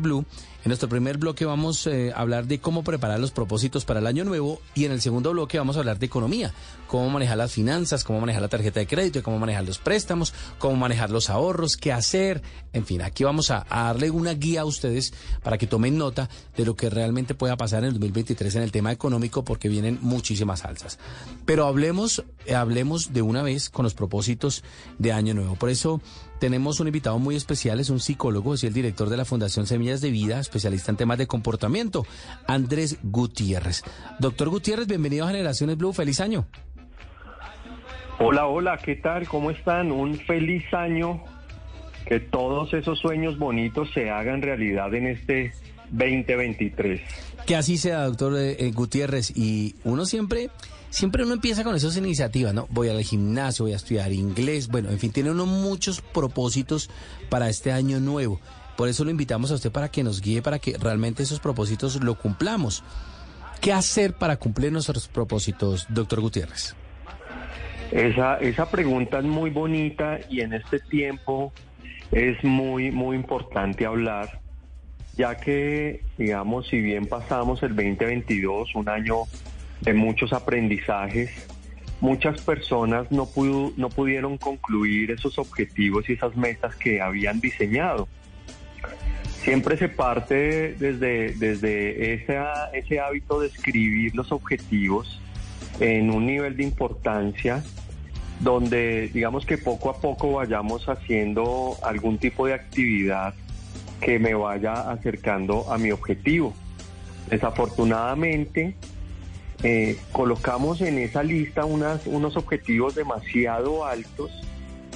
Blue. En nuestro primer bloque vamos eh, a hablar de cómo preparar los propósitos para el año nuevo y en el segundo bloque vamos a hablar de economía, cómo manejar las finanzas, cómo manejar la tarjeta de crédito, cómo manejar los préstamos, cómo manejar los ahorros, qué hacer. En fin, aquí vamos a, darle una guía a ustedes para que tomen nota de lo que realmente pueda pasar en el 2023 en el tema económico porque vienen muchísimas alzas. Pero hablemos, eh, hablemos de una vez con los propósitos de año nuevo. Por eso tenemos un invitado muy especial, es un psicólogo, es el director de la Fundación Semillas de Vida, especialista en temas de comportamiento, Andrés Gutiérrez. Doctor Gutiérrez, bienvenido a Generaciones Blue, feliz año. Hola, hola, ¿qué tal? ¿Cómo están? Un feliz año, que todos esos sueños bonitos se hagan realidad en este 2023. Que así sea, doctor eh, eh, Gutiérrez, y uno siempre siempre uno empieza con esas iniciativas, ¿no? Voy al gimnasio, voy a estudiar inglés, bueno, en fin, tiene uno muchos propósitos para este año nuevo. Por eso lo invitamos a usted para que nos guíe, para que realmente esos propósitos lo cumplamos. ¿Qué hacer para cumplir nuestros propósitos, doctor Gutiérrez? Esa, esa pregunta es muy bonita y en este tiempo es muy, muy importante hablar, ya que, digamos, si bien pasamos el 2022, un año de muchos aprendizajes. Muchas personas no, pudo, no pudieron concluir esos objetivos y esas metas que habían diseñado. Siempre se parte desde, desde ese, ese hábito de escribir los objetivos en un nivel de importancia donde digamos que poco a poco vayamos haciendo algún tipo de actividad que me vaya acercando a mi objetivo. Desafortunadamente, eh, colocamos en esa lista unas, unos objetivos demasiado altos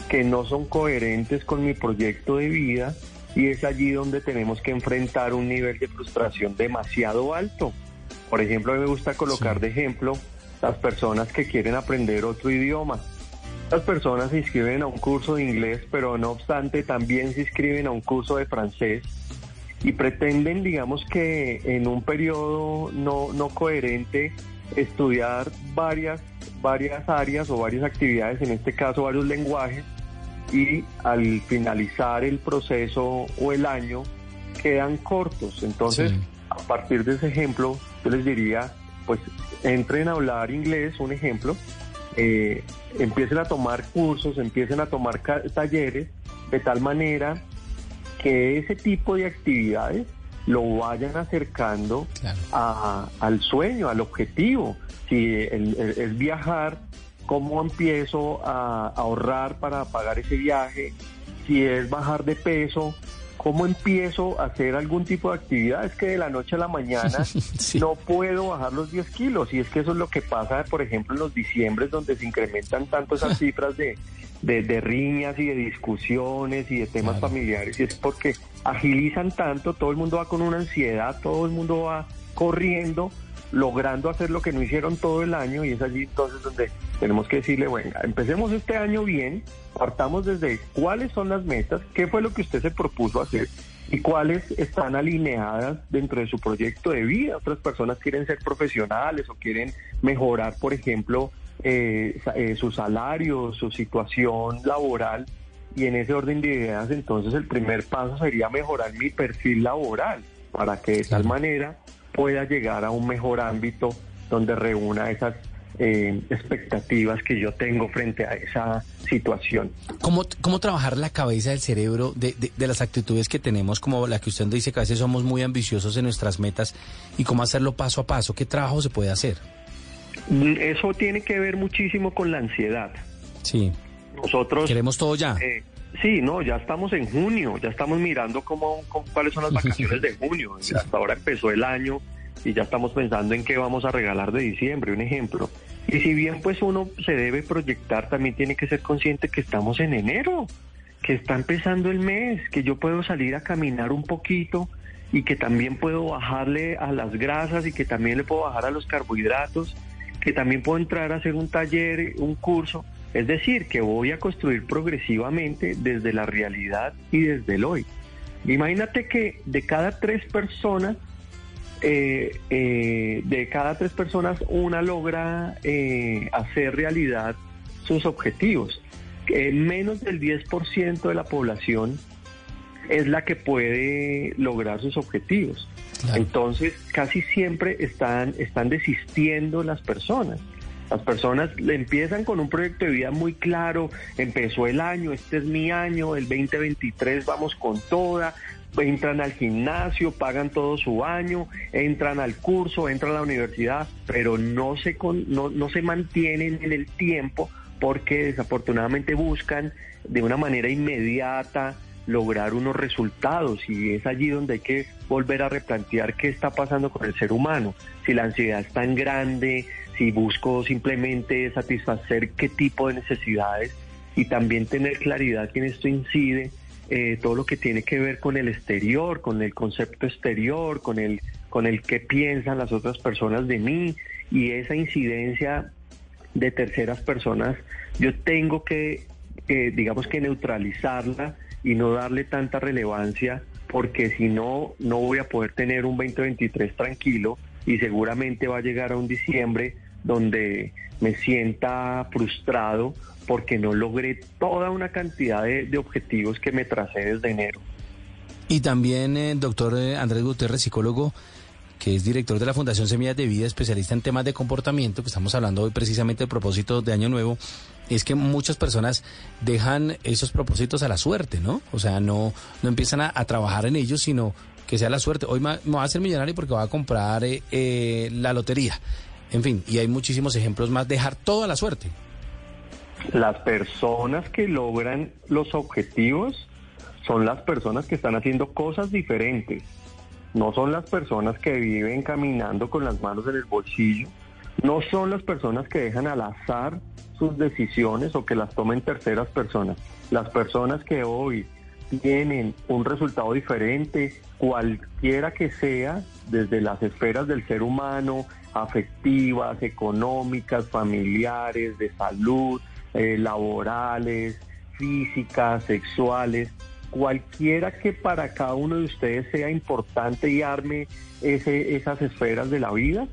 que no son coherentes con mi proyecto de vida y es allí donde tenemos que enfrentar un nivel de frustración demasiado alto. Por ejemplo, a mí me gusta colocar de ejemplo las personas que quieren aprender otro idioma. Las personas se inscriben a un curso de inglés, pero no obstante también se inscriben a un curso de francés y pretenden, digamos que en un periodo no, no coherente, estudiar varias, varias áreas o varias actividades, en este caso varios lenguajes, y al finalizar el proceso o el año quedan cortos. Entonces, a partir de ese ejemplo, yo les diría, pues entren a hablar inglés, un ejemplo, eh, empiecen a tomar cursos, empiecen a tomar talleres, de tal manera que ese tipo de actividades lo vayan acercando al sueño, al objetivo. Si es viajar, ¿cómo empiezo a ahorrar para pagar ese viaje? Si es bajar de peso, ¿cómo empiezo a hacer algún tipo de actividad? Es que de la noche a la mañana no puedo bajar los 10 kilos. Y es que eso es lo que pasa, por ejemplo, en los diciembres, donde se incrementan tanto esas cifras de, de, riñas y de discusiones y de temas familiares. Y es porque agilizan tanto, todo el mundo va con una ansiedad, todo el mundo va corriendo, logrando hacer lo que no hicieron todo el año y es allí entonces donde tenemos que decirle, bueno, empecemos este año bien, partamos desde cuáles son las metas, qué fue lo que usted se propuso hacer y cuáles están alineadas dentro de su proyecto de vida. Otras personas quieren ser profesionales o quieren mejorar, por ejemplo, eh, eh, su salario, su situación laboral y en ese orden de ideas, entonces el primer paso sería mejorar mi perfil laboral para que de tal manera pueda llegar a un mejor ámbito donde reúna esas eh, expectativas que yo tengo frente a esa situación. ¿Cómo, cómo trabajar la cabeza del cerebro de, de, las actitudes que tenemos, como la que usted dice que a veces somos muy ambiciosos en nuestras metas, y cómo hacerlo paso a paso? ¿Qué trabajo se puede hacer? Eso tiene que ver muchísimo con la ansiedad. Sí. Nosotros... Queremos todo ya. Eh, sí, no, ya estamos en junio, ya estamos mirando cómo, cuáles son las vacaciones de junio. Hasta ahora empezó el año y ya estamos pensando en qué vamos a regalar de diciembre, un ejemplo. Y si bien pues uno se debe proyectar, también tiene que ser consciente que estamos en enero, que está empezando el mes, que yo puedo salir a caminar un poquito y que también puedo bajarle a las grasas y que también le puedo bajar a los carbohidratos, que también puedo entrar a hacer un taller, un curso es decir, que voy a construir progresivamente desde la realidad y desde el hoy. Imagínate que de cada tres personas, eh, eh, de cada tres personas, una logra eh, hacer realidad sus objetivos. menos del 10% de la población es la que puede lograr sus objetivos. Entonces, casi siempre están, están desistiendo las personas. Las personas empiezan con un proyecto de vida muy claro, empezó el año, este es mi año, el 2023 vamos con toda, entran al gimnasio, pagan todo su año, entran al curso, entran a la universidad, pero no se, no, no se mantienen en el tiempo porque desafortunadamente buscan de una manera inmediata lograr unos resultados y es allí donde hay que volver a replantear qué está pasando con el ser humano, si la ansiedad es tan grande, si busco simplemente satisfacer qué tipo de necesidades y también tener claridad que en esto incide eh, todo lo que tiene que ver con el exterior, con el concepto exterior, con el, con el qué piensan las otras personas de mí y esa incidencia de terceras personas, yo tengo que, digamos que neutralizarla y no darle tanta relevancia porque si no, no voy a poder tener un 2023 tranquilo y seguramente va a llegar a un diciembre donde me sienta frustrado porque no logré toda una cantidad de, objetivos que me tracé desde enero. Y también, el eh, doctor eh, Andrés Gutiérrez, psicólogo, que es director de la Fundación Semillas de Vida, especialista en temas de comportamiento, que estamos hablando hoy precisamente del propósito de Año Nuevo, es que muchas personas dejan esos propósitos a la suerte, ¿no? O sea, no, no empiezan a, trabajar en ellos, sino que sea la suerte. Hoy me, voy a hacer millonario porque voy a comprar eh, la lotería. En fin, y hay muchísimos ejemplos más, dejar toda la suerte. Las personas que logran los objetivos son las personas que están haciendo cosas diferentes. No son las personas que viven caminando con las manos en el bolsillo. No son las personas que dejan al azar sus decisiones o que las tomen terceras personas. Las personas que hoy tienen un resultado diferente, cualquiera que sea, desde las esferas del ser humano, afectivas, económicas, familiares, de salud, eh, laborales, físicas, sexuales, cualquiera que para cada uno de ustedes sea importante y arme ese, esas esferas de la vida,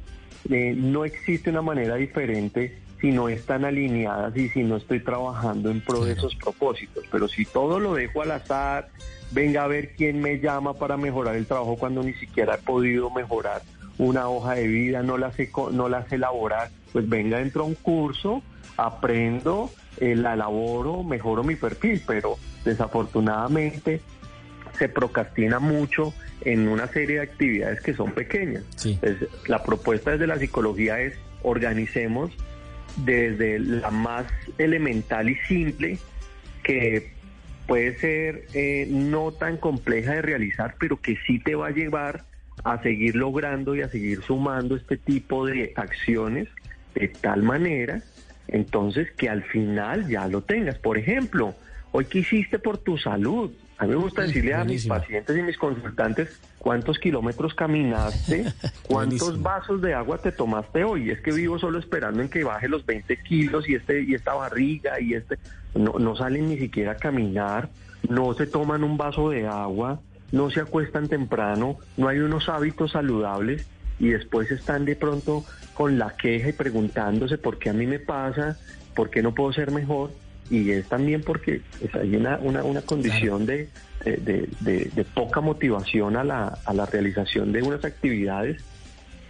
eh, no existe una manera diferente si no están alineadas y si no estoy trabajando en pro de esos propósitos. Pero si todo lo dejo al azar, venga a ver quién me llama para mejorar el trabajo cuando ni siquiera he podido mejorar una hoja de vida, no la sé, no la sé elaborar, pues venga dentro a un curso aprendo, eh, la elaboro, mejoro mi perfil, pero desafortunadamente se procrastina mucho en una serie de actividades que son pequeñas. la propuesta desde la psicología es organicemos desde la más elemental y simple, que puede ser eh, no tan compleja de realizar, pero que sí te va a llevar a seguir logrando y a seguir sumando este tipo de acciones de tal manera entonces que al final ya lo tengas. Por ejemplo, hoy qué hiciste por tu salud. A mí me gusta decirle a mis pacientes y mis consultantes cuántos kilómetros caminaste, cuántos vasos de agua te tomaste hoy. Es que vivo solo esperando en que baje los 20 kilos y este y esta barriga y este. No, no salen ni siquiera a caminar, no se toman un vaso de agua, no se acuestan temprano, no hay unos hábitos saludables y después están de pronto con la queja y preguntándose por qué a mí me pasa, por qué no puedo ser mejor, y es también porque hay una, una, condición de, de, poca motivación a la, a la realización de unas actividades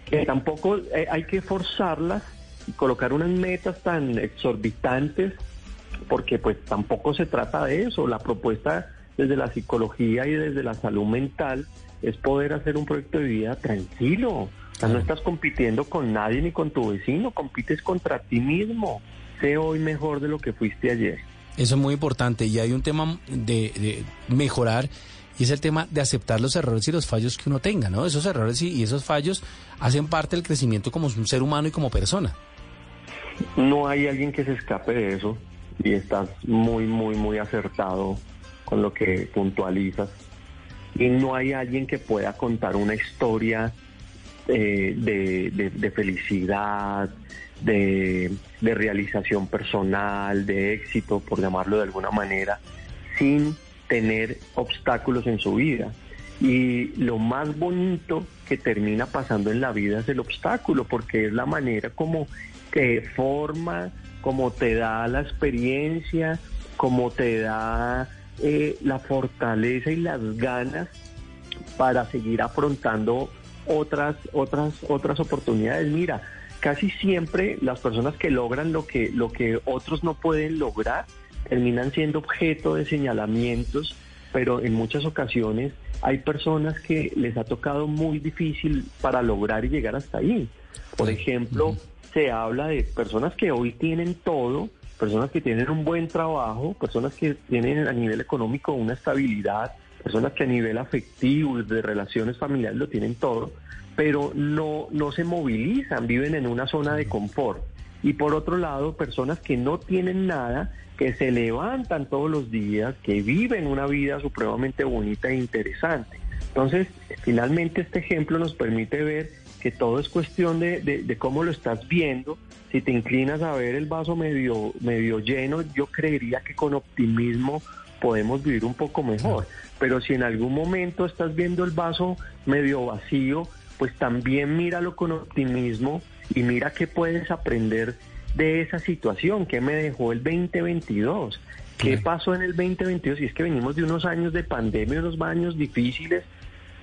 que tampoco eh, hay que forzarlas y colocar unas metas tan exorbitantes porque pues tampoco se trata de eso. La propuesta desde la psicología y desde la salud mental es poder hacer un proyecto de vida tranquilo, no estás compitiendo con nadie ni con tu vecino, compites contra ti mismo. Sé hoy mejor de lo que fuiste ayer. Eso es muy importante y hay un tema de, mejorar y es el tema de aceptar los errores y los fallos que uno tenga, ¿no? Esos errores y, esos fallos hacen parte del crecimiento como un ser humano y como persona. No hay alguien que se escape de eso y estás muy, muy, muy acertado con lo que puntualizas. Y no hay alguien que pueda contar una historia eh, de, felicidad, de, realización personal, de éxito, por llamarlo de alguna manera, sin tener obstáculos en su vida. Y lo más bonito que termina pasando en la vida es el obstáculo, porque es la manera como te forma, como te da la experiencia, como te da eh, la fortaleza y las ganas para seguir afrontando otras, otras, otras oportunidades. Mira, casi siempre las personas que logran lo que, lo que otros no pueden lograr terminan siendo objeto de señalamientos, pero en muchas ocasiones hay personas que les ha tocado muy difícil para lograr y llegar hasta ahí. Por ejemplo, se habla de personas que hoy tienen todo, personas que tienen un buen trabajo, personas que tienen a nivel económico una estabilidad, personas que a nivel afectivo, de relaciones familiares lo tienen todo, pero no, no se movilizan, viven en una zona de confort. Y por otro lado, personas que no tienen nada, que se levantan todos los días, que viven una vida supremamente bonita e interesante. Entonces, finalmente este ejemplo nos permite ver que todo es cuestión de, de, cómo lo estás viendo. Si te inclinas a ver el vaso medio, medio lleno, yo creería que con optimismo podemos vivir un poco mejor. Pero si en algún momento estás viendo el vaso medio vacío, pues también míralo con optimismo y mira qué puedes aprender de esa situación, qué me dejó el 2022, qué pasó en el 2022, y es que venimos de unos años de pandemia, unos años difíciles,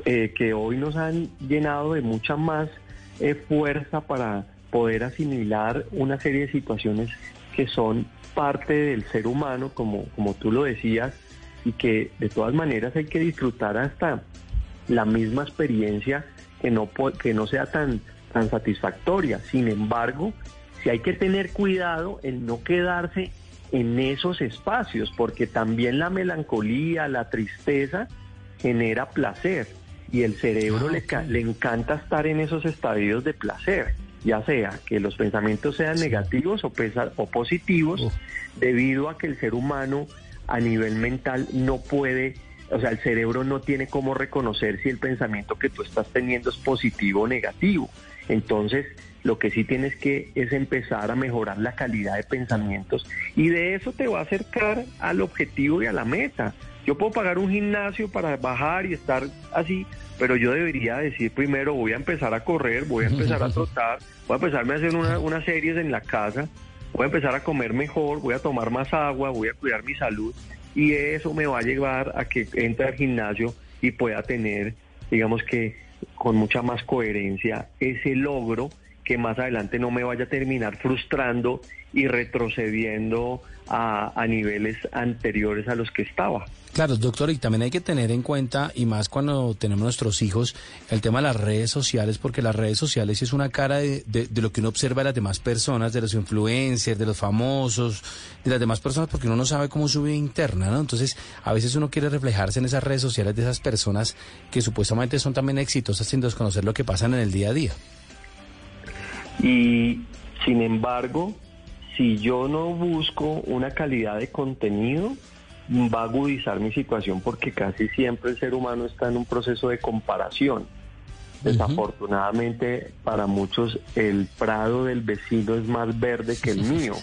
eh, que hoy nos han llenado de mucha más eh, fuerza para poder asimilar una serie de situaciones que son parte del ser humano, como, como tú lo decías, y que de todas maneras hay que disfrutar hasta la misma experiencia que no, que no sea tan, tan satisfactoria. Sin embargo, si hay que tener cuidado en no quedarse en esos espacios, porque también la melancolía, la tristeza genera placer y el cerebro le, le encanta estar en esos estadios de placer, ya sea que los pensamientos sean negativos o, o positivos, debido a que el ser humano a nivel mental no puede, o sea, el cerebro no tiene cómo reconocer si el pensamiento que tú estás teniendo es positivo o negativo. Entonces, lo que sí tienes que es empezar a mejorar la calidad de pensamientos y de eso te va a acercar al objetivo y a la meta. Yo puedo pagar un gimnasio para bajar y estar así, pero yo debería decir primero voy a empezar a correr, voy a empezar a trotar, voy a empezarme a hacer una, unas series en la casa, voy a empezar a comer mejor, voy a tomar más agua, voy a cuidar mi salud y eso me va a llevar a que entre al gimnasio y pueda tener, digamos que con mucha más coherencia ese logro que más adelante no me vaya a terminar frustrando y retrocediendo a, niveles anteriores a los que estaba. Claro, doctor, y también hay que tener en cuenta, y más cuando tenemos nuestros hijos, el tema de las redes sociales, porque las redes sociales es una cara de, de, lo que uno observa de las demás personas, de los influencers, de los famosos, de las demás personas, porque uno no sabe cómo su vida interna, ¿no? Entonces, a veces uno quiere reflejarse en esas redes sociales de esas personas que supuestamente son también exitosas sin desconocer lo que pasa en el día a día. Y, sin embargo, si yo no busco una calidad de contenido, va a agudizar mi situación porque casi siempre el ser humano está en un proceso de comparación. Desafortunadamente, para muchos el prado del vecino es más verde que el mío.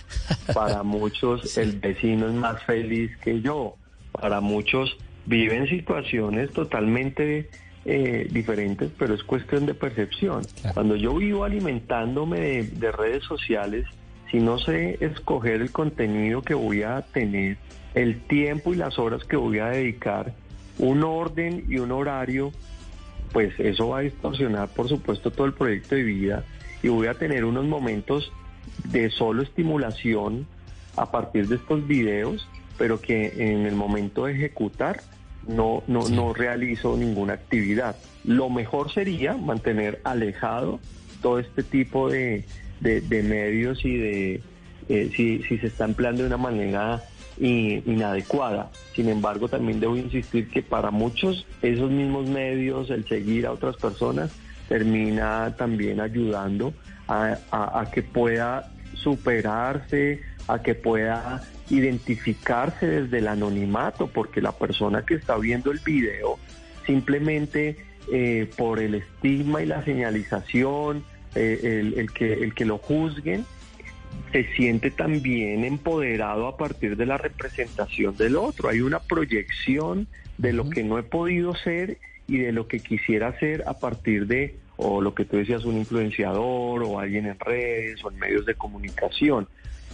Para muchos el vecino es más feliz que yo. Para muchos viven situaciones totalmente eh, diferentes, pero es cuestión de percepción. Cuando yo vivo alimentándome de redes sociales, si no sé escoger el contenido que voy a tener, el tiempo y las horas que voy a dedicar, un orden y un horario, pues eso va a distorsionar, por supuesto, todo el proyecto de vida y voy a tener unos momentos de solo estimulación a partir de estos videos, pero que en el momento de ejecutar no, no, no realizo ninguna actividad. Lo mejor sería mantener alejado todo este tipo de, de, medios y de eh, si, si se está empleando de una manera inadecuada. Sin embargo, también debo insistir que para muchos esos mismos medios, el seguir a otras personas, termina también ayudando a, a, que pueda superarse, a que pueda identificarse desde el anonimato, porque la persona que está viendo el video simplemente eh, por el estigma y la señalización, eh, el, que, el que lo juzguen, se siente también empoderado a partir de la representación del otro. Hay una proyección de lo que no he podido ser y de lo que quisiera ser a partir de, o lo que tú decías, un influenciador o alguien en redes o en medios de comunicación.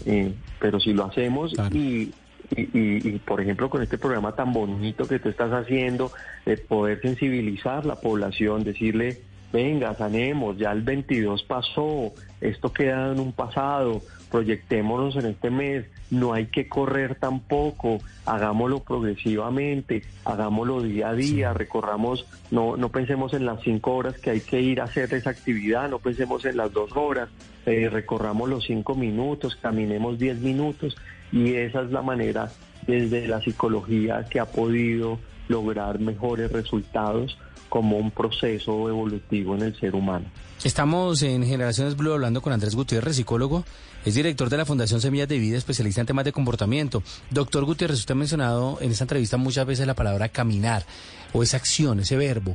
Eh, pero si lo hacemos y y, por ejemplo con este programa tan bonito que tú estás haciendo, de poder sensibilizar la población, decirle, venga, sanemos, ya el 22 pasó, esto queda en un pasado, proyectémonos en este mes, no hay que correr tampoco, hagámoslo progresivamente, hagámoslo día a día, recorramos, no, no pensemos en las cinco horas que hay que ir a hacer esa actividad, no pensemos en las dos horas, eh, recorramos los cinco minutos, caminemos diez minutos y esa es la manera desde la psicología que ha podido lograr mejores resultados como un proceso evolutivo en el ser humano. Estamos en Generaciones Blue hablando con Andrés Gutiérrez, psicólogo, es director de la Fundación Semillas de Vida, especialista en temas de comportamiento. Doctor Gutiérrez, usted ha mencionado en esta entrevista muchas veces la palabra caminar o esa acción, ese verbo.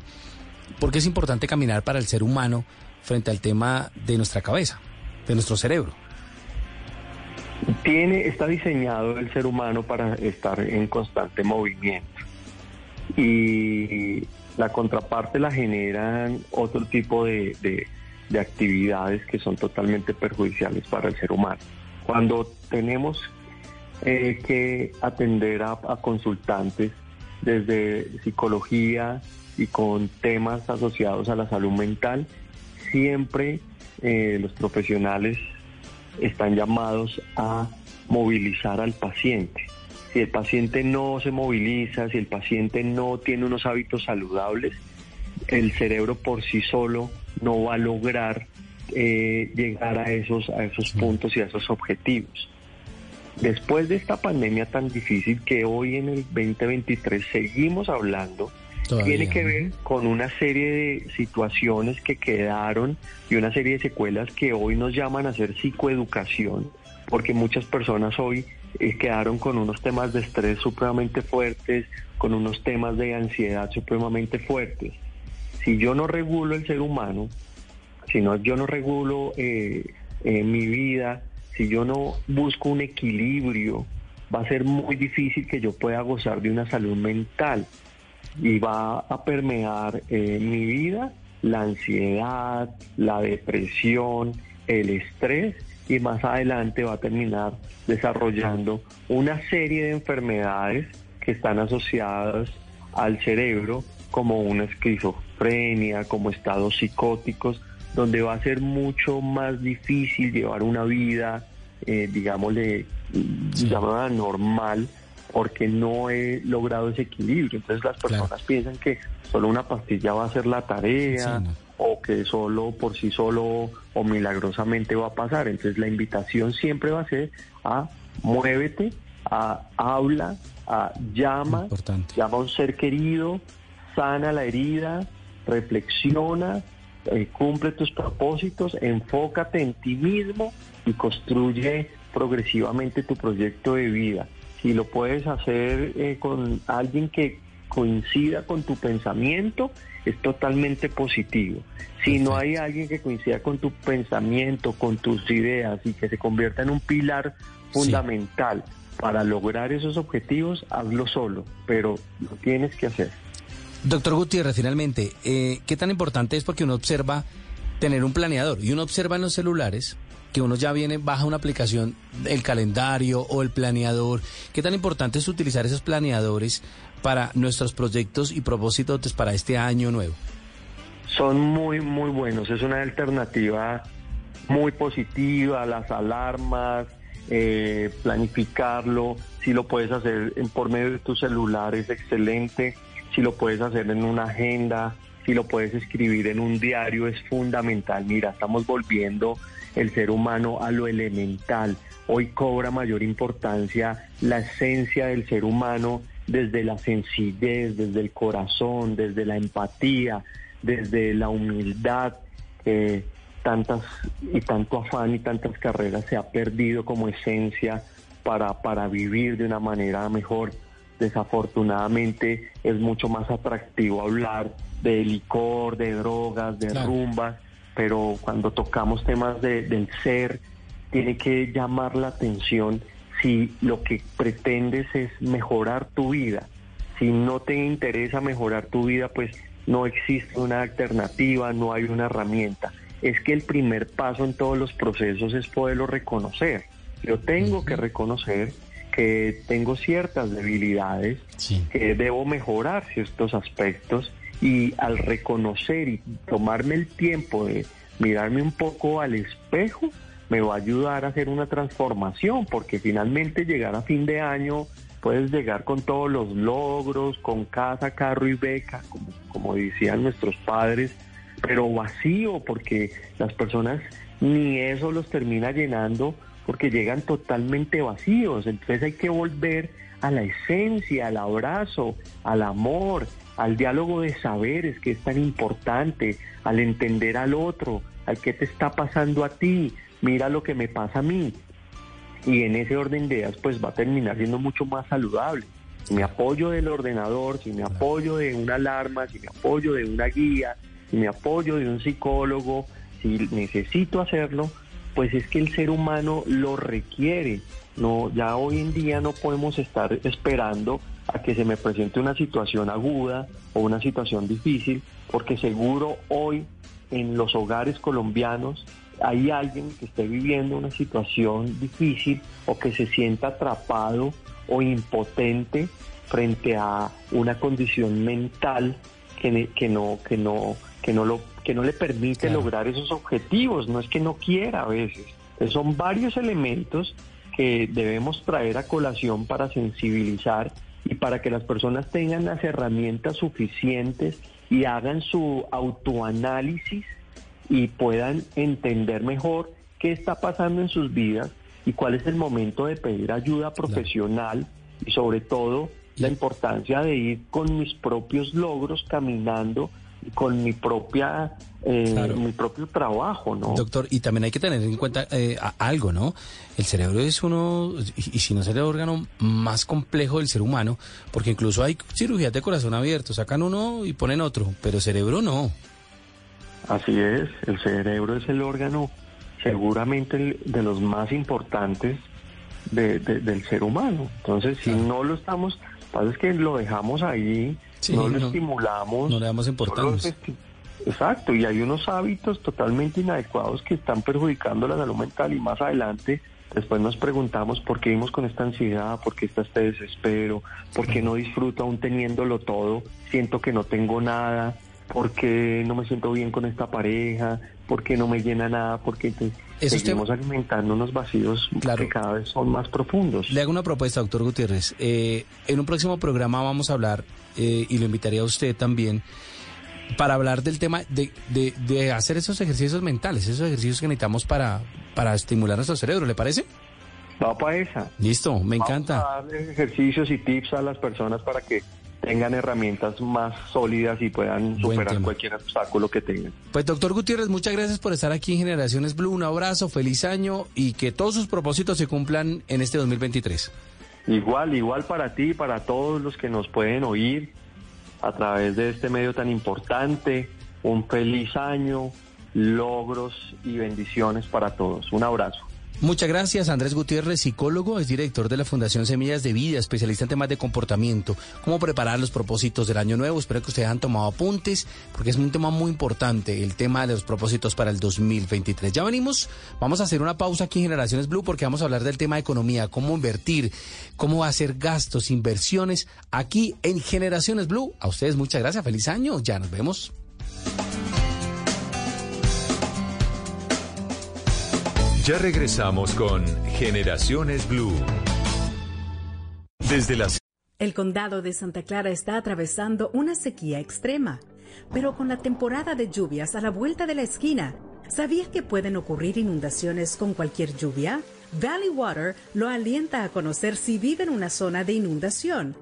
¿Por qué es importante caminar para el ser humano frente al tema de nuestra cabeza, de nuestro cerebro? Tiene, está diseñado el ser humano para estar en constante movimiento. Y la contraparte la generan otro tipo de, actividades que son totalmente perjudiciales para el ser humano. Cuando tenemos eh, que atender a, consultantes desde psicología y con temas asociados a la salud mental, siempre eh, los profesionales están llamados a movilizar al paciente. Si el paciente no se moviliza, si el paciente no tiene unos hábitos saludables, el cerebro por sí solo no va a lograr eh, llegar a esos, a esos puntos y a esos objetivos. Después de esta pandemia tan difícil que hoy en el 2023 seguimos hablando, tiene que ver con una serie de situaciones que quedaron y una serie de secuelas que hoy nos llaman a hacer psicoeducación, porque muchas personas hoy eh, quedaron con unos temas de estrés supremamente fuertes, con unos temas de ansiedad supremamente fuertes. Si yo no regulo el ser humano, si no, yo no regulo eh, eh, mi vida, si yo no busco un equilibrio, va a ser muy difícil que yo pueda gozar de una salud mental y va a permear en mi vida la ansiedad, la depresión, el estrés y más adelante va a terminar desarrollando una serie de enfermedades que están asociadas al cerebro como una esquizofrenia, como estados psicóticos, donde va a ser mucho más difícil llevar una vida, eh, digámosle, llamada normal, porque no he logrado ese equilibrio. Entonces las personas piensan que solo una pastilla va a ser la tarea o que solo por sí solo o milagrosamente va a pasar. Entonces la invitación siempre va a ser a muévete, a habla, a llama, llama a un ser querido, sana la herida, reflexiona, eh, cumple tus propósitos, enfócate en ti mismo y construye progresivamente tu proyecto de vida si lo puedes hacer eh, con alguien que coincida con tu pensamiento, es totalmente positivo. Si no hay alguien que coincida con tu pensamiento, con tus ideas y que se convierta en un pilar fundamental para lograr esos objetivos, hazlo solo, pero lo tienes que hacer. Doctor Gutiérrez, finalmente, eh, ¿qué tan importante es porque uno observa tener un planeador y uno observa en los celulares que uno ya viene, baja una aplicación, el calendario o el planeador. ¿Qué tan importante es utilizar esos planeadores para nuestros proyectos y propósitos para este año nuevo? Son muy, muy buenos. Es una alternativa muy positiva, las alarmas, eh, planificarlo. Si lo puedes hacer por medio de tu celular es excelente. Si lo puedes hacer en una agenda, si lo puedes escribir en un diario es fundamental. Mira, estamos volviendo el ser humano a lo elemental. Hoy cobra mayor importancia la esencia del ser humano desde la sencillez, desde el corazón, desde la empatía, desde la humildad. tantas y tanto afán y tantas carreras se ha perdido como esencia para, para vivir de una manera mejor. Desafortunadamente es mucho más atractivo hablar de licor, de drogas, de rumbas, pero cuando tocamos temas del ser, tiene que llamar la atención si lo que pretendes es mejorar tu vida. Si no te interesa mejorar tu vida, pues no existe una alternativa, no hay una herramienta. Es que el primer paso en todos los procesos es poderlo reconocer. Yo tengo que reconocer que tengo ciertas debilidades, que debo mejorar ciertos aspectos y al reconocer y tomarme el tiempo de mirarme un poco al espejo, me va a ayudar a hacer una transformación, porque finalmente llegar a fin de año puedes llegar con todos los logros, con casa, carro y beca, como, como decían nuestros padres, pero vacío, porque las personas ni eso los termina llenando, porque llegan totalmente vacíos. Entonces hay que volver a la esencia, al abrazo, al amor, al diálogo de saberes que es tan importante, al entender al otro, al que te está pasando a ti, mira lo que me pasa a mí. Y en ese orden de ideas pues va a terminar siendo mucho más saludable. Si me apoyo del ordenador, si me apoyo de una alarma, si me apoyo de una guía, si me apoyo de un psicólogo, si necesito hacerlo, pues es que el ser humano lo requiere. No, ya hoy en día no podemos estar esperando a que se me presente una situación aguda o una situación difícil, porque seguro hoy en los hogares colombianos hay alguien que esté viviendo una situación difícil o que se sienta atrapado o impotente frente a una condición mental que, que no que no que no lo que no le permite lograr esos objetivos. No es que no quiera a veces. Son varios elementos que debemos traer a colación para sensibilizar y para que las personas tengan las herramientas suficientes y hagan su autoanálisis y puedan entender mejor qué está pasando en sus vidas y cuál es el momento de pedir ayuda profesional y sobre todo la importancia de ir con mis propios logros caminando con mi propia eh, mi propio trabajo, ¿no? Doctor, y también hay que tener en cuenta eh, algo, ¿no? El cerebro es uno, y, si no es el órgano más complejo del ser humano, porque incluso hay cirugías de corazón abierto, sacan uno y ponen otro, pero cerebro no. Así es, el cerebro es el órgano seguramente de los más importantes del ser humano. Entonces, si no lo estamos, pasa es que lo dejamos ahí no lo estimulamos. No le damos importancia. Exacto, y hay unos hábitos totalmente inadecuados que están perjudicando la salud mental y más adelante después nos preguntamos por qué vivimos con esta ansiedad, por qué está este desespero, por qué no disfruto aún teniéndolo todo, siento que no tengo nada, por qué no me siento bien con esta pareja, por qué no me llena nada, porque seguimos alimentando unos vacíos que cada vez son más profundos. Le hago una propuesta, doctor Gutiérrez. Eh, en un próximo programa vamos a hablar, eh, y lo invitaría a usted también, para hablar del tema de, de, hacer esos ejercicios mentales, esos ejercicios que necesitamos para, para estimular nuestro cerebro, ¿le parece? Va para esa. Listo, me encanta. A darle ejercicios y tips a las personas para que tengan herramientas más sólidas y puedan superar cualquier obstáculo que tengan. Pues doctor Gutiérrez, muchas gracias por estar aquí en Generaciones Blue. Un abrazo, feliz año y que todos sus propósitos se cumplan en este 2023. Igual, igual para ti, para todos los que nos pueden oír a través de este medio tan importante. Un feliz año, logros y bendiciones para todos. Un abrazo. Muchas gracias, Andrés Gutiérrez, psicólogo, es director de la Fundación Semillas de Vida, especialista en temas de comportamiento, cómo preparar los propósitos del año nuevo. Espero que ustedes hayan tomado apuntes, porque es un tema muy importante, el tema de los propósitos para el 2023. Ya venimos, vamos a hacer una pausa aquí en Generaciones Blue, porque vamos a hablar del tema de economía, cómo invertir, cómo hacer gastos, inversiones, aquí en Generaciones Blue. A ustedes muchas gracias, feliz año, ya nos vemos. Ya regresamos con Generaciones Blue. Desde las... El condado de Santa Clara está atravesando una sequía extrema, pero con la temporada de lluvias a la vuelta de la esquina, ¿sabías que pueden ocurrir inundaciones con cualquier lluvia? Valley Water lo alienta a conocer si vive en una zona de inundación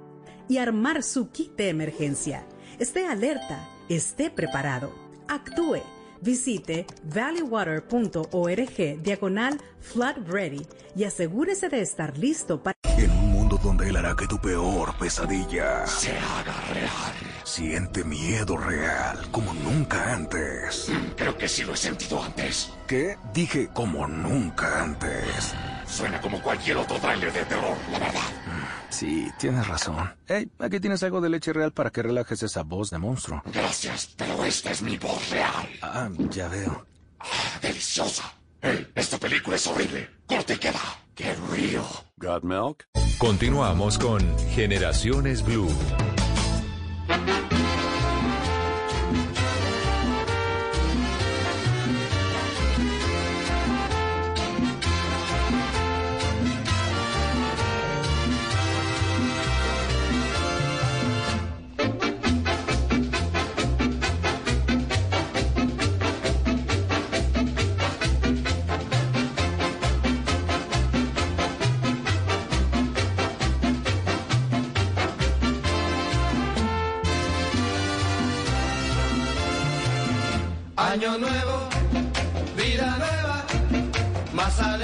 y armar su kit de emergencia. Esté alerta, esté preparado, actúe Visite valleywater.org diagonal flood ready y asegúrese de estar listo para... En un mundo donde él hará que tu peor pesadilla se haga real. Siente miedo real como nunca antes. Mm, creo que sí lo he sentido antes. ¿Qué? Dije como nunca antes. Suena como cualquier otro trailer de terror, la verdad. Sí, tienes razón. Hey, aquí tienes algo de leche real para que relajes esa voz de monstruo. Gracias, pero esta es mi voz real. Ah, ya veo. Ah, deliciosa. Hey, esta película es horrible. Corte queda. Qué río. Got milk? Continuamos con Generaciones Blue.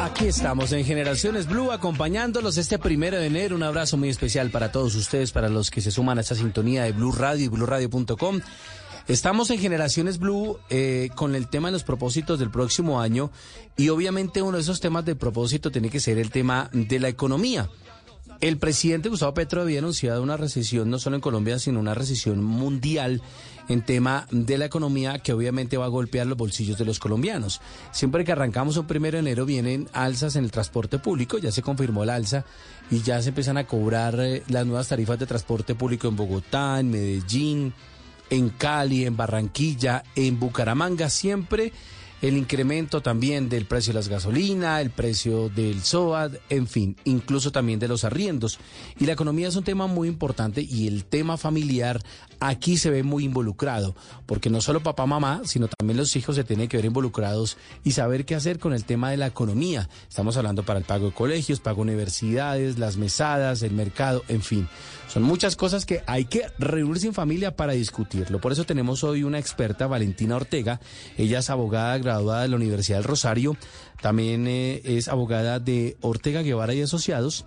Aquí estamos en Generaciones Blue acompañándolos este primero de enero. Un abrazo muy especial para todos ustedes, para los que se suman a esta sintonía de Blue Radio y BlueRadio.com. Estamos en Generaciones Blue eh, con el tema de los propósitos del próximo año y obviamente uno de esos temas de propósito tiene que ser el tema de la economía. El presidente Gustavo Petro había anunciado una recesión no solo en Colombia, sino una recesión mundial en tema de la economía que obviamente va a golpear los bolsillos de los colombianos. Siempre que arrancamos un primero de enero vienen alzas en el transporte público, ya se confirmó el alza y ya se empiezan a cobrar eh, las nuevas tarifas de transporte público en Bogotá, en Medellín, en Cali, en Barranquilla, en Bucaramanga, siempre el incremento también del precio de las gasolinas, el precio del SOAD, en fin, incluso también de los arriendos. Y la economía es un tema muy importante y el tema familiar aquí se ve muy involucrado, porque no solo papá, mamá, sino también los hijos se tienen que ver involucrados y saber qué hacer con el tema de la economía. Estamos hablando para el pago de colegios, pago de universidades, las mesadas, el mercado, en fin. Son muchas cosas que hay que reunirse en familia para discutirlo. Por eso tenemos hoy una experta, Valentina Ortega. Ella es abogada graduada de la Universidad del Rosario. También eh, es abogada de Ortega Guevara y Asociados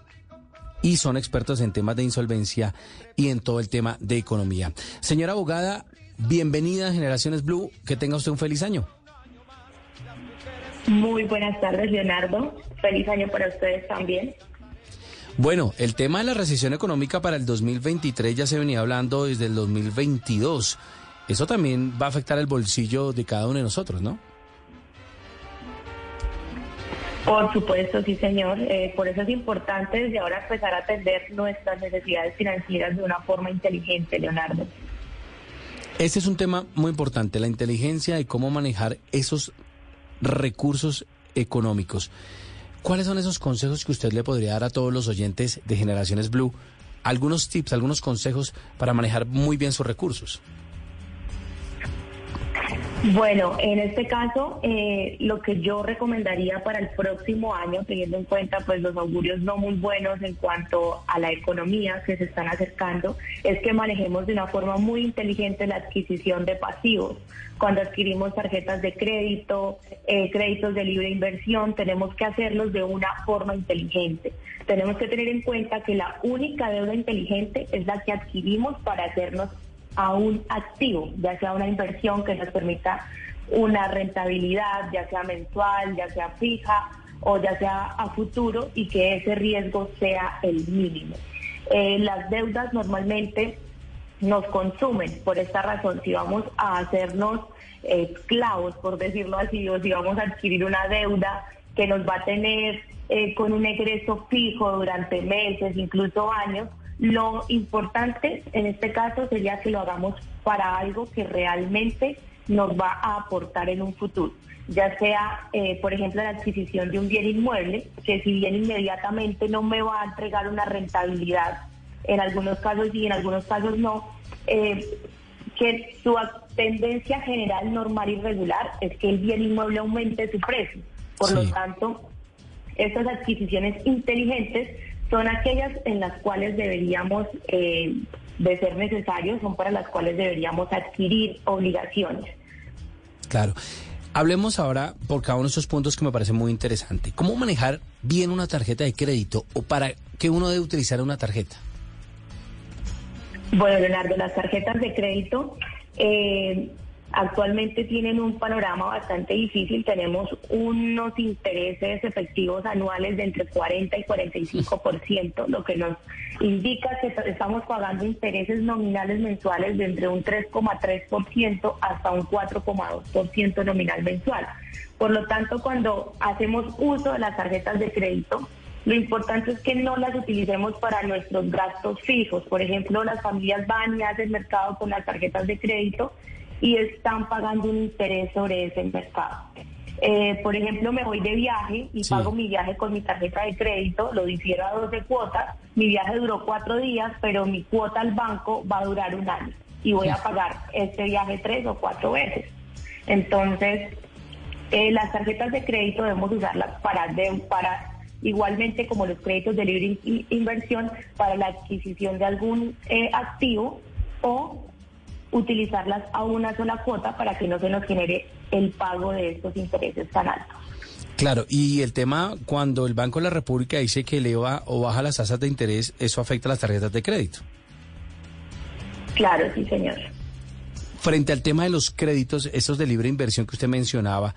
y son expertos en temas de insolvencia y en todo el tema de economía. Señora abogada, bienvenida a Generaciones Blue. Que tenga usted un feliz año. Muy buenas tardes, Leonardo. Feliz año para ustedes también. Bueno, el tema de la recesión económica para el 2023 ya se venía hablando desde el 2022. Eso también va a afectar el bolsillo de cada uno de nosotros, ¿no? Por supuesto, sí, señor. Eh, por eso es importante desde ahora empezar a atender nuestras necesidades financieras de una forma inteligente, Leonardo. Este es un tema muy importante, la inteligencia y cómo manejar esos recursos económicos. ¿Cuáles son esos consejos que usted le podría dar a todos los oyentes de Generaciones Blue? Algunos tips, algunos consejos para manejar muy bien sus recursos. Bueno, en este caso, eh, lo que yo recomendaría para el próximo año, teniendo en cuenta pues los augurios no muy buenos en cuanto a la economía que se están acercando, es que manejemos de una forma muy inteligente la adquisición de pasivos. Cuando adquirimos tarjetas de crédito, eh, créditos de libre inversión, tenemos que hacerlos de una forma inteligente. Tenemos que tener en cuenta que la única deuda inteligente es la que adquirimos para hacernos a un activo, ya sea una inversión que nos permita una rentabilidad, ya sea mensual, ya sea fija o ya sea a futuro y que ese riesgo sea el mínimo. Eh, las deudas normalmente nos consumen por esta razón. Si vamos a hacernos esclavos, por decirlo así, o si vamos a adquirir una deuda que nos va a tener eh, con un egreso fijo durante meses, incluso años, lo importante en este caso sería que lo hagamos para algo que realmente nos va a aportar en un futuro, ya sea, eh, por ejemplo, la adquisición de un bien inmueble, que si bien inmediatamente no me va a entregar una rentabilidad, en algunos casos sí, en algunos casos no, eh, que su tendencia general, normal y regular es que el bien inmueble aumente su precio. Por lo tanto, estas adquisiciones inteligentes son aquellas en las cuales deberíamos, eh, de ser necesarios, son para las cuales deberíamos adquirir obligaciones. Claro. Hablemos ahora por cada uno de estos puntos que me parece muy interesante. ¿Cómo manejar bien una tarjeta de crédito o para qué uno debe utilizar una tarjeta? Bueno, Leonardo, las tarjetas de crédito eh, actualmente tienen un panorama bastante difícil. Tenemos unos intereses efectivos anuales de entre 40 y 45%, lo que nos indica que estamos pagando intereses nominales mensuales de entre un 3,3% hasta un 4,2% nominal mensual. Por lo tanto, cuando hacemos uso de las tarjetas de crédito, lo importante es que no las utilicemos para nuestros gastos fijos. Por ejemplo, las familias van y hacen mercado con las tarjetas de crédito y están pagando un interés sobre ese mercado. Eh, por ejemplo, me voy de viaje y pago mi viaje con mi tarjeta de crédito, lo difiero a 12 cuotas, mi viaje duró cuatro días, pero mi cuota al banco va a durar un año y voy a pagar este viaje tres o cuatro veces. Entonces, eh, las tarjetas de crédito debemos usarlas para, para igualmente como los créditos de libre inversión para la adquisición de algún eh, activo o utilizarlas a una sola cuota para que no se nos genere el pago de estos intereses tan altos. Claro, y el tema cuando el Banco de la República dice que eleva o baja las tasas de interés, ¿eso afecta a las tarjetas de crédito? Claro, sí, señor. Frente al tema de los créditos, esos de libre inversión que usted mencionaba,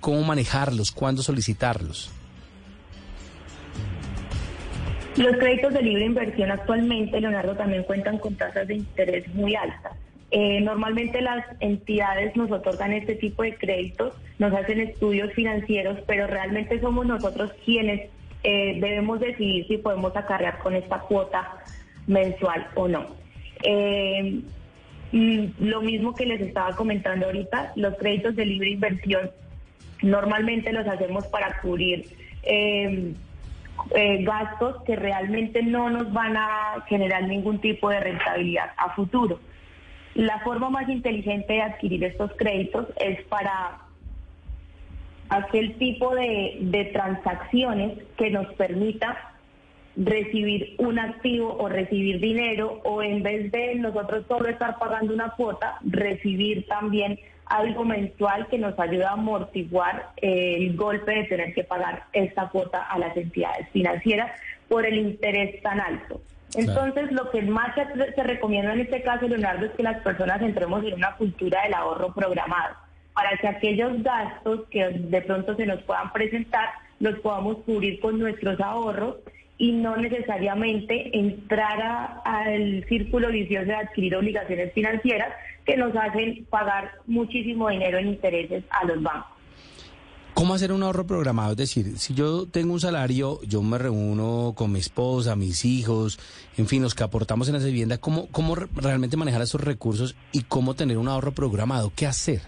¿cómo manejarlos? ¿Cuándo solicitarlos? Los créditos de libre inversión actualmente, Leonardo, también cuentan con tasas de interés muy altas. Eh, normalmente las entidades nos otorgan este tipo de créditos, nos hacen estudios financieros, pero realmente somos nosotros quienes eh, debemos decidir si podemos acarrear con esta cuota mensual o no. Eh, mm, lo mismo que les estaba comentando ahorita, los créditos de libre inversión normalmente los hacemos para cubrir eh, gastos que realmente no nos van a generar ningún tipo de rentabilidad a futuro. La forma más inteligente de adquirir estos créditos es para aquel tipo de, transacciones que nos permita recibir un activo o recibir dinero o en vez de nosotros solo estar pagando una cuota, recibir también algo mensual que nos ayuda a amortiguar el golpe de tener que pagar esta cuota a las entidades financieras por el interés tan alto. Entonces, lo que más se, recomienda en este caso, Leonardo, es que las personas entremos en una cultura del ahorro programado, para que aquellos gastos que de pronto se nos puedan presentar, los podamos cubrir con nuestros ahorros y no necesariamente entrar al círculo vicioso de adquirir obligaciones financieras que nos hacen pagar muchísimo dinero en intereses a los bancos. ¿Cómo hacer un ahorro programado? Es decir, si yo tengo un salario, yo me reúno con mi esposa, mis hijos, en fin, los que aportamos en esa vivienda, ¿cómo, cómo realmente manejar esos recursos y cómo tener un ahorro programado? ¿Qué hacer?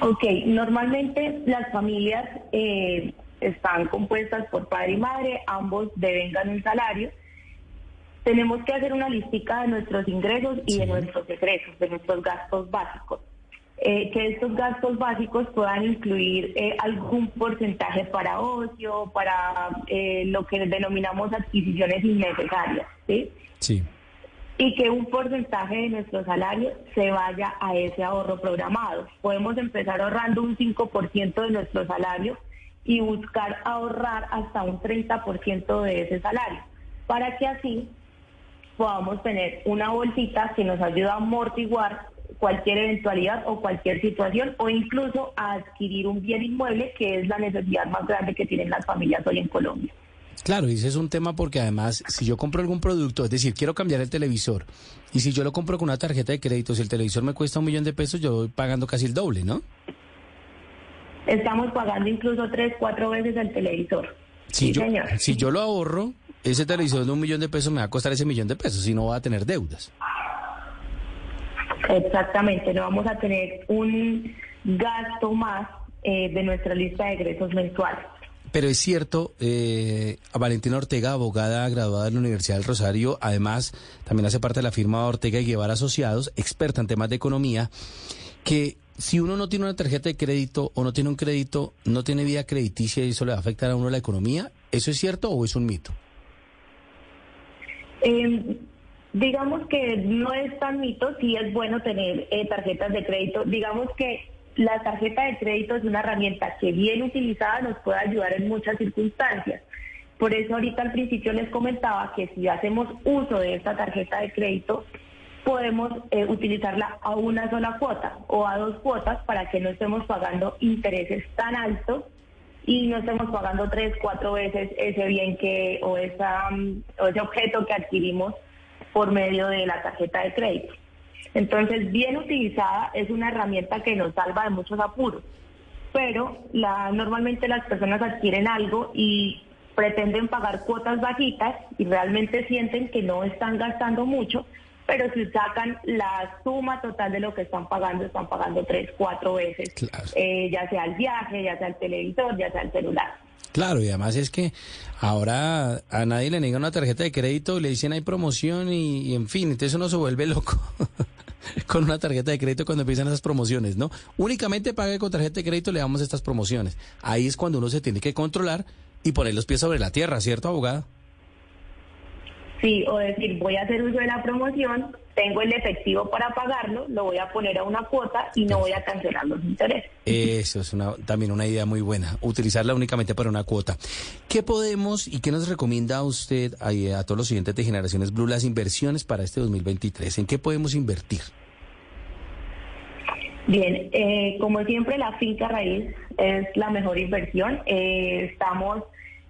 Ok, normalmente las familias eh, están compuestas por padre y madre, ambos devengan un salario tenemos que hacer una listica de nuestros ingresos y de nuestros egresos, de nuestros gastos básicos. Eh, que estos gastos básicos puedan incluir eh, algún porcentaje para ocio, para eh, lo que denominamos adquisiciones innecesarias, ¿sí? Sí. Y que un porcentaje de nuestro salario se vaya a ese ahorro programado. Podemos empezar ahorrando un 5% de nuestro salario y buscar ahorrar hasta un 30% de ese salario, para que así podamos tener una bolsita que nos ayuda a amortiguar cualquier eventualidad o cualquier situación o incluso a adquirir un bien inmueble que es la necesidad más grande que tienen las familias hoy en Colombia. Claro, y ese es un tema porque además, si yo compro algún producto, es decir, quiero cambiar el televisor, y si yo lo compro con una tarjeta de crédito, si el televisor me cuesta un millón de pesos, yo voy pagando casi el doble, ¿no? Estamos pagando incluso tres, cuatro veces el televisor. sí, señor. Si yo lo ahorro, ese televisor de un millón de pesos me va a costar ese millón de pesos y no va a tener deudas. Exactamente, no vamos a tener un gasto más eh, de nuestra lista de egresos mensuales. Pero es cierto, eh, Valentina Ortega, abogada graduada de la Universidad del Rosario, además también hace parte de la firma Ortega y Guevara Asociados, experta en temas de economía, que si uno no tiene una tarjeta de crédito o no tiene un crédito, no tiene vida crediticia y eso le va a afectar a uno la economía, ¿eso es cierto o es un mito? Eh, digamos que no es tan mito, sí es bueno tener eh, tarjetas de crédito. Digamos que la tarjeta de crédito es una herramienta que bien utilizada nos puede ayudar en muchas circunstancias. Por eso ahorita al principio les comentaba que si hacemos uso de esta tarjeta de crédito, podemos eh, utilizarla a una sola cuota o a dos cuotas para que no estemos pagando intereses tan altos y no estemos pagando tres, cuatro veces ese bien que o, esa, mm, o ese objeto que adquirimos por medio de la tarjeta de crédito. Entonces, bien utilizada es una herramienta que nos salva de muchos apuros, pero la, normalmente las personas adquieren algo y pretenden pagar cuotas bajitas y realmente sienten que no están gastando mucho, pero si sacan la suma total de lo que están pagando, están pagando tres, cuatro veces, eh, ya sea el viaje, ya sea el televisor, ya sea el celular. Claro, y además es que ahora a nadie le niega una tarjeta de crédito, le dicen hay promoción y, en fin, entonces uno se vuelve loco con una tarjeta de crédito cuando empiezan esas promociones, ¿no? Únicamente pague con tarjeta de crédito, le damos estas promociones. Ahí es cuando uno se tiene que controlar y poner los pies sobre la tierra, ¿cierto, abogada? Sí, o decir, voy a hacer uso de la promoción, tengo el efectivo para pagarlo, lo voy a poner a una cuota y no voy a cancelar los intereses. Eso es una, también una idea muy buena, utilizarla únicamente para una cuota. ¿Qué podemos y qué nos recomienda a usted, a, a todos los siguientes de Generaciones Blue, las inversiones para este 2023? ¿En qué podemos invertir? Bien, eh, como siempre la finca raíz es la mejor inversión. Eh, estamos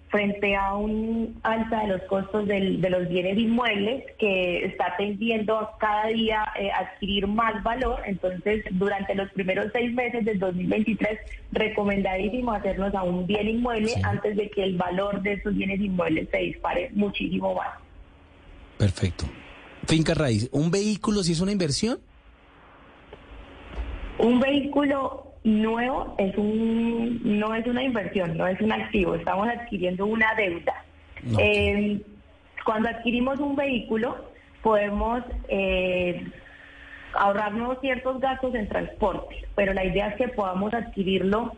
frente a un alza de los costos del, de los bienes inmuebles que está tendiendo cada día eh, adquirir más valor. Entonces, durante los primeros seis meses del 2023, recomendadísimo hacernos a un bien inmueble antes de que el valor de esos bienes inmuebles se dispare muchísimo más. Perfecto. Finca raíz, ¿un vehículo si es una inversión? Un vehículo nuevo es un no es una inversión, no es un activo, estamos adquiriendo una deuda. Eh, cuando adquirimos un vehículo podemos eh, ahorrarnos ciertos gastos en transporte, pero la idea es que podamos adquirirlo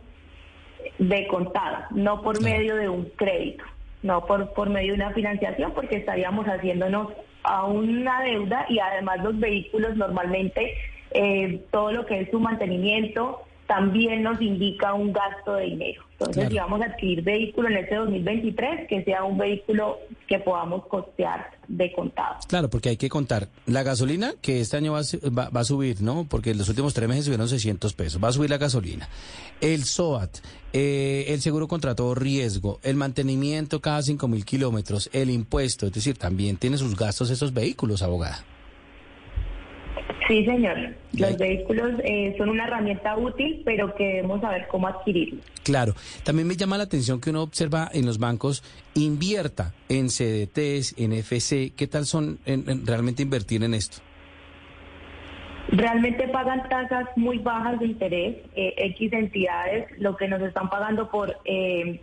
de contado, no por medio de un crédito, no por, por medio de una financiación, porque estaríamos haciéndonos a una deuda y además los vehículos normalmente eh, todo lo que es su mantenimiento, también nos indica un gasto de dinero. Entonces, si vamos a adquirir vehículo en este 2023, que sea un vehículo que podamos costear de contado. Claro, porque hay que contar la gasolina, que este año va, a subir, ¿no? Porque en los últimos tres meses subieron 600 pesos. Va a subir la gasolina. El SOAT, eh, el seguro contra todo riesgo, el mantenimiento cada 5 mil kilómetros, el impuesto. Es decir, también tiene sus gastos esos vehículos, abogada. Sí, señor. Los vehículos eh, son una herramienta útil, pero que debemos saber cómo adquirirlos. Claro. También me llama la atención que uno observa en los bancos, invierta en CDTs, en FC. ¿Qué tal son en, realmente invertir en esto? Realmente pagan tasas muy bajas de interés. Eh, X entidades lo que nos están pagando por eh,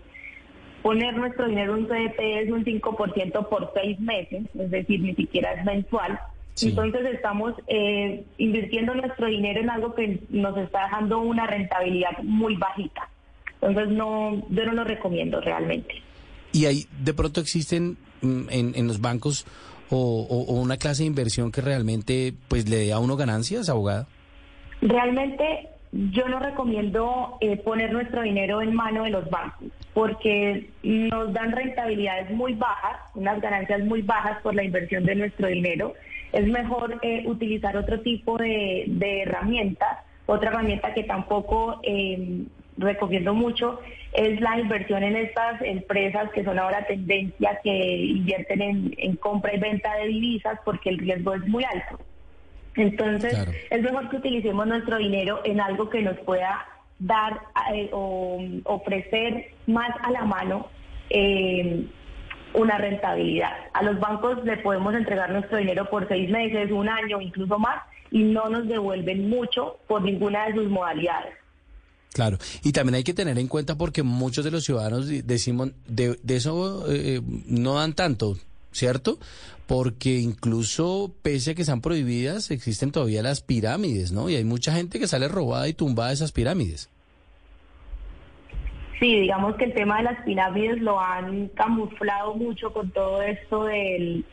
poner nuestro dinero en CDT es un 5% por seis meses, es decir, ni siquiera es mensual entonces estamos eh, invirtiendo nuestro dinero en algo que nos está dejando una rentabilidad muy bajita. Entonces no, yo no lo recomiendo realmente. ¿Y ahí de pronto existen mm, en, en los bancos o, una clase de inversión que realmente pues le dé a uno ganancias, abogada? Realmente yo no recomiendo eh, poner nuestro dinero en mano de los bancos porque nos dan rentabilidades muy bajas, unas ganancias muy bajas por la inversión de nuestro dinero es mejor eh, utilizar otro tipo de, de herramientas. Otra herramienta que tampoco eh, recomiendo mucho es la inversión en estas empresas que son ahora tendencia, que invierten en, compra y venta de divisas porque el riesgo es muy alto. Entonces, es mejor que utilicemos nuestro dinero en algo que nos pueda dar eh, o ofrecer más a la mano eh, una rentabilidad. A los bancos le podemos entregar nuestro dinero por seis meses, un año, incluso más, y no nos devuelven mucho por ninguna de sus modalidades. Claro, y también hay que tener en cuenta porque muchos de los ciudadanos decimos, de, eso eh, no dan tanto, ¿cierto? Porque incluso pese a que están prohibidas, existen todavía las pirámides, ¿no? Y hay mucha gente que sale robada y tumbada de esas pirámides. Sí, digamos que el tema de las pirámides lo han camuflado mucho con todo esto del,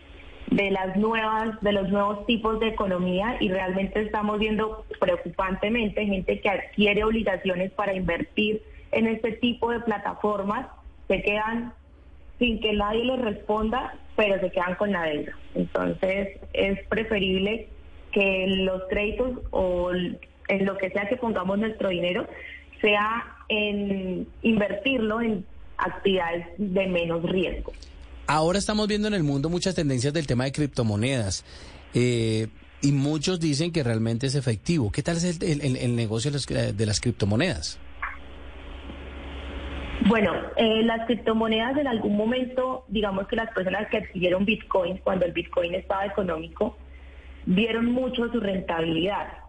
de las nuevas, de los nuevos tipos de economía y realmente estamos viendo preocupantemente gente que adquiere obligaciones para invertir en este tipo de plataformas, se quedan sin que nadie les responda, pero se quedan con la deuda. Entonces es preferible que los créditos o en lo que sea que pongamos nuestro dinero sea en invertirlo en actividades de menos riesgo. Ahora estamos viendo en el mundo muchas tendencias del tema de criptomonedas. Eh, y muchos dicen que realmente es efectivo. ¿Qué tal es el, negocio de las, criptomonedas? Bueno, eh, las criptomonedas en algún momento, digamos que las personas que adquirieron Bitcoin cuando el Bitcoin estaba económico, vieron mucho su rentabilidad.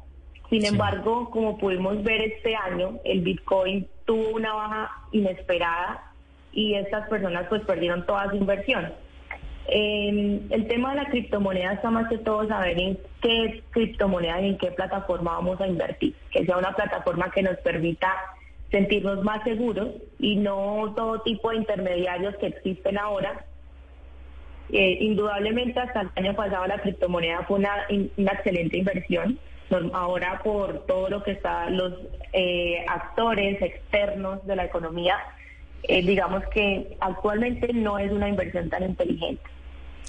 Sin embargo, como pudimos ver este año, el Bitcoin tuvo una baja inesperada y estas personas pues perdieron toda su inversión. el tema de la criptomoneda está más que todo saber en qué criptomoneda y en qué plataforma vamos a invertir, que sea una plataforma que nos permita sentirnos más seguros y no todo tipo de intermediarios que existen ahora. Eh, indudablemente hasta el año pasado la criptomoneda fue una, una excelente inversión. Ahora por todo lo que están los eh, actores externos de la economía eh, digamos que actualmente no es una inversión tan inteligente.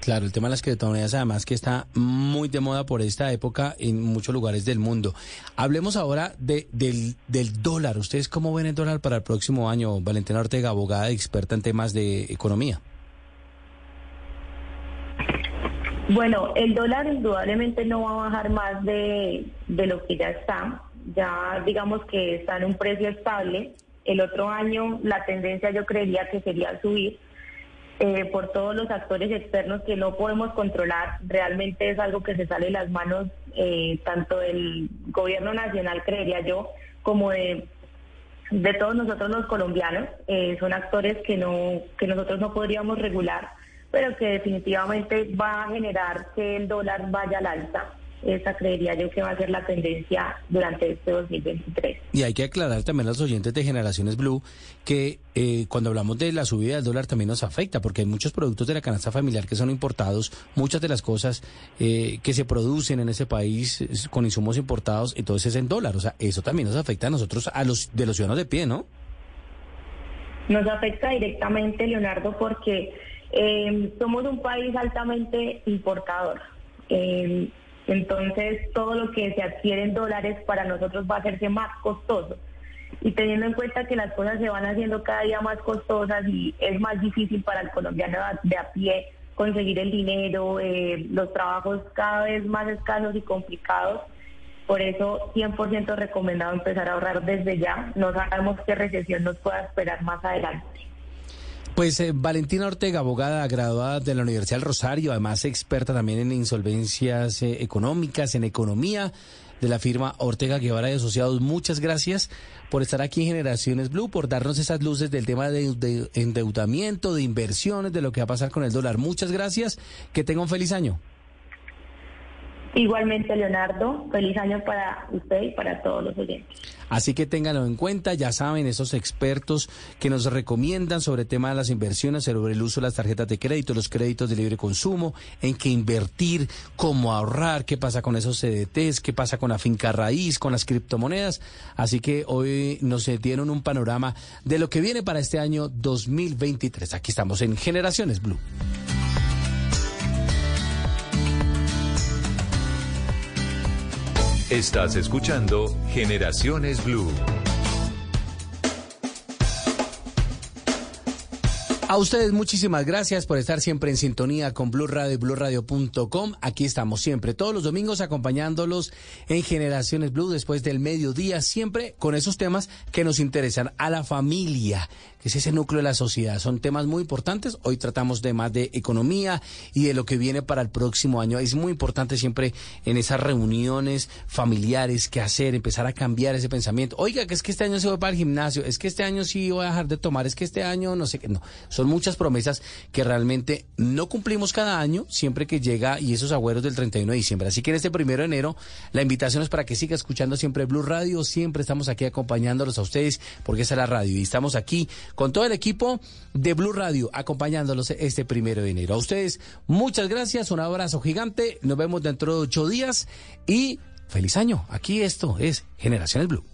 Claro, el tema de las criptomonedas además que está muy de moda por esta época en muchos lugares del mundo. Hablemos ahora de, del, del dólar. ¿Ustedes cómo ven el dólar para el próximo año? Valentina Ortega, abogada experta en temas de economía. Bueno, el dólar indudablemente no va a bajar más de, lo que ya está. Ya digamos que está en un precio estable. El otro año la tendencia yo creería que sería subir eh, por todos los actores externos que no podemos controlar. Realmente es algo que se sale de las manos eh, tanto del gobierno nacional, creería yo, como de, de todos nosotros los colombianos. Eh, son actores que, no, que nosotros no podríamos regular, pero que definitivamente va a generar que el dólar vaya al alza esa creería yo que va a ser la tendencia durante este 2023. Y hay que aclarar también a los oyentes de Generaciones Blue que eh, cuando hablamos de la subida del dólar también nos afecta, porque hay muchos productos de la canasta familiar que son importados, muchas de las cosas eh, que se producen en ese país con insumos importados, entonces es en dólar. O sea, eso también nos afecta a nosotros, a los de los ciudadanos de pie, ¿no? Nos afecta directamente, Leonardo, porque eh, somos un país altamente importador. Entonces, todo lo que se adquiere en dólares para nosotros va a hacerse más costoso. Y teniendo en cuenta que las cosas se van haciendo cada día más costosas y es más difícil para el colombiano de a pie conseguir el dinero, eh, los trabajos cada vez más escasos y complicados, por eso 100% recomendado empezar a ahorrar desde ya. No sabemos qué recesión nos pueda esperar más adelante. Pues eh, Valentina Ortega, abogada graduada de la Universidad del Rosario, además experta también en insolvencias eh, económicas, en economía de la firma Ortega Guevara y Asociados. Muchas gracias por estar aquí en Generaciones Blue, por darnos esas luces del tema de, endeudamiento, de inversiones, de lo que va a pasar con el dólar. Muchas gracias. Que tenga un feliz año. Igualmente, Leonardo, feliz año para usted y para todos los oyentes. Así que ténganlo en cuenta, ya saben, esos expertos que nos recomiendan sobre el tema de las inversiones, sobre el uso de las tarjetas de crédito, los créditos de libre consumo, en qué invertir, cómo ahorrar, qué pasa con esos CDTs, qué pasa con la finca raíz, con las criptomonedas. Así que hoy nos dieron un panorama de lo que viene para este año 2023. Aquí estamos en Generaciones Blue. Estás escuchando Generaciones Blue. A ustedes muchísimas gracias por estar siempre en sintonía con Blue Radio y BlueRadio.com. Aquí estamos siempre, todos los domingos acompañándolos en Generaciones Blue después del mediodía, siempre con esos temas que nos interesan a la familia, es ese núcleo de la sociedad. Son temas muy importantes. Hoy tratamos de más de economía y de lo que viene para el próximo año. Es muy importante siempre en esas reuniones familiares que hacer, empezar a cambiar ese pensamiento. Oiga, que es que este año se va para el gimnasio, es que este año sí voy a dejar de tomar, es que este año no sé qué. No Son muchas promesas que realmente no cumplimos cada año, siempre que llega y esos agüeros del 31 de diciembre. Así que en este primero de enero, la invitación es para que siga escuchando siempre Blue Radio. Siempre estamos aquí acompañándolos a ustedes, porque es la radio. Y estamos aquí con todo el equipo de Blue Radio, acompañándolos este primero de enero. A ustedes, muchas gracias, un abrazo gigante. Nos vemos dentro de ocho días y feliz año. Aquí esto es Generaciones Blue.